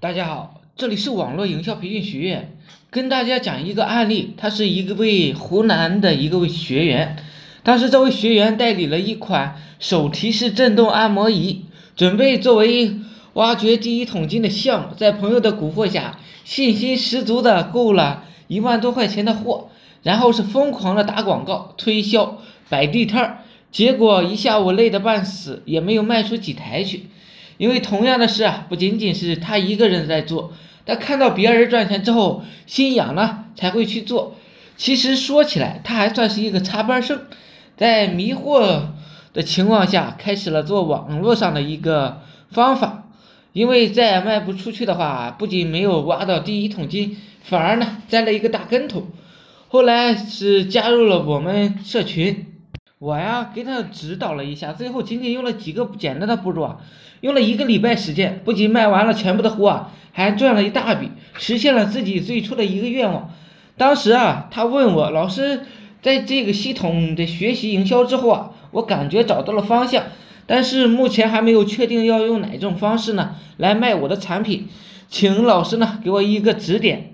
大家好，这里是网络营销培训学院，跟大家讲一个案例。他是一个位湖南的一个位学员，当时这位学员代理了一款手提式震动按摩仪，准备作为挖掘第一桶金的项目，在朋友的蛊惑下，信心十足的购了一万多块钱的货，然后是疯狂的打广告推销，摆地摊儿，结果一下午累得半死，也没有卖出几台去。因为同样的事啊，不仅仅是他一个人在做，他看到别人赚钱之后心痒了才会去做。其实说起来，他还算是一个插班生，在迷惑的情况下，开始了做网络上的一个方法。因为再卖不出去的话，不仅没有挖到第一桶金，反而呢栽了一个大跟头。后来是加入了我们社群。我呀，给他指导了一下，最后仅仅用了几个简单的步骤啊，用了一个礼拜时间，不仅卖完了全部的货啊，还赚了一大笔，实现了自己最初的一个愿望。当时啊，他问我老师，在这个系统的学习营销之后啊，我感觉找到了方向，但是目前还没有确定要用哪种方式呢来卖我的产品，请老师呢给我一个指点。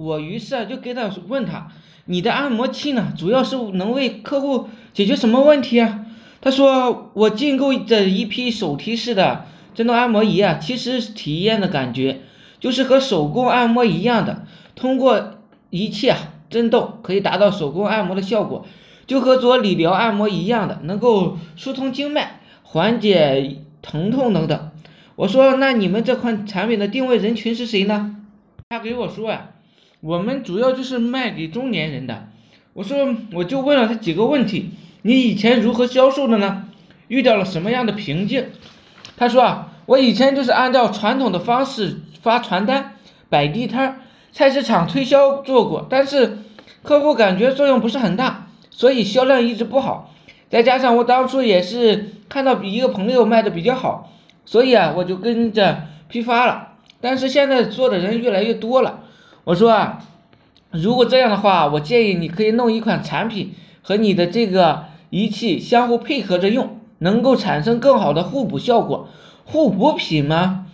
我于是啊就给他问他。你的按摩器呢？主要是能为客户解决什么问题啊？他说我进购的一批手提式的震动按摩仪啊，其实体验的感觉就是和手工按摩一样的，通过仪器啊震动可以达到手工按摩的效果，就和做理疗按摩一样的，能够疏通经脉、缓解疼痛等等。我说那你们这款产品的定位人群是谁呢？他给我说呀。我们主要就是卖给中年人的。我说，我就问了他几个问题：你以前如何销售的呢？遇到了什么样的瓶颈？他说啊，我以前就是按照传统的方式发传单、摆地摊、菜市场推销做过，但是客户感觉作用不是很大，所以销量一直不好。再加上我当初也是看到比一个朋友卖的比较好，所以啊，我就跟着批发了。但是现在做的人越来越多了。我说啊，如果这样的话，我建议你可以弄一款产品和你的这个仪器相互配合着用，能够产生更好的互补效果。互补品吗？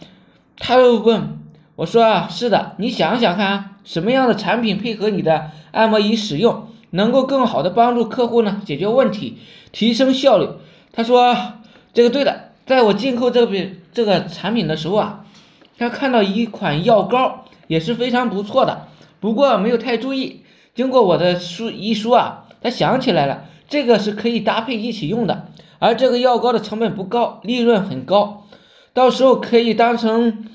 他又问我说啊，是的，你想想看，什么样的产品配合你的按摩仪使用，能够更好的帮助客户呢解决问题，提升效率？他说这个对的，在我进购这个这个产品的时候啊，他看到一款药膏。也是非常不错的，不过没有太注意。经过我的书一说啊，他想起来了，这个是可以搭配一起用的，而这个药膏的成本不高，利润很高，到时候可以当成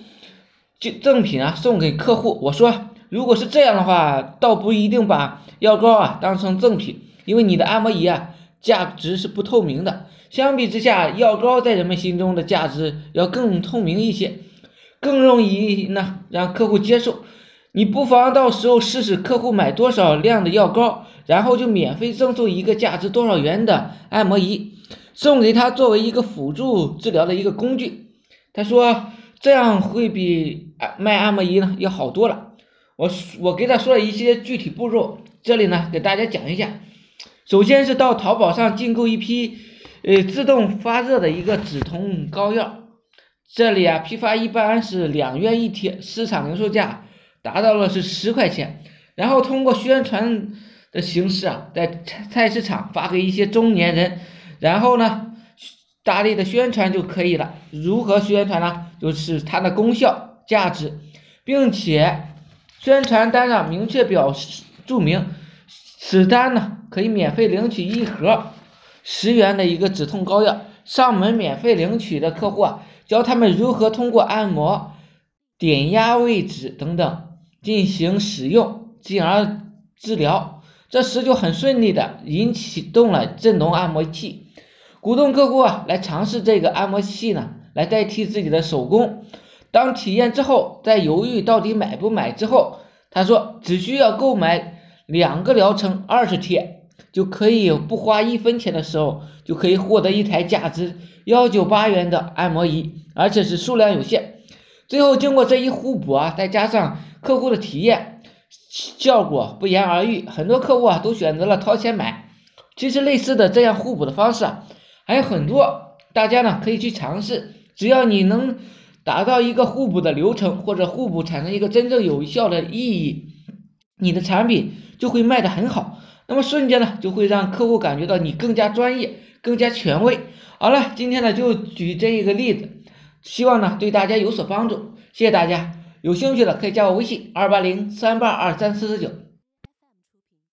就赠品啊送给客户。我说，如果是这样的话，倒不一定把药膏啊当成赠品，因为你的按摩仪啊价值是不透明的，相比之下，药膏在人们心中的价值要更透明一些。更容易呢让客户接受，你不妨到时候试试，客户买多少量的药膏，然后就免费赠送一个价值多少元的按摩仪，送给他作为一个辅助治疗的一个工具。他说这样会比卖按摩仪呢要好多了。我我给他说了一些具体步骤，这里呢给大家讲一下。首先是到淘宝上进购一批呃自动发热的一个止痛膏药。这里啊，批发一般是两元一贴，市场零售价达到了是十块钱，然后通过宣传的形式啊，在菜菜市场发给一些中年人，然后呢，大力的宣传就可以了。如何宣传呢？就是它的功效、价值，并且宣传单上明确表示注明，此单呢可以免费领取一盒十元的一个止痛膏药，上门免费领取的客户啊。教他们如何通过按摩、点压位置等等进行使用，进而治疗。这时就很顺利的引启动了震动按摩器，鼓动客户啊来尝试这个按摩器呢，来代替自己的手工。当体验之后，在犹豫到底买不买之后，他说只需要购买两个疗程二十天。就可以不花一分钱的时候，就可以获得一台价值幺九八元的按摩仪，而且是数量有限。最后经过这一互补啊，再加上客户的体验，效果不言而喻。很多客户啊都选择了掏钱买。其实类似的这样互补的方式啊还有很多，大家呢可以去尝试。只要你能打造一个互补的流程，或者互补产生一个真正有效的意义，你的产品就会卖得很好。那么瞬间呢，就会让客户感觉到你更加专业、更加权威。好了，今天呢就举这一个例子，希望呢对大家有所帮助。谢谢大家，有兴趣的可以加我微信二八零三八二三四四九。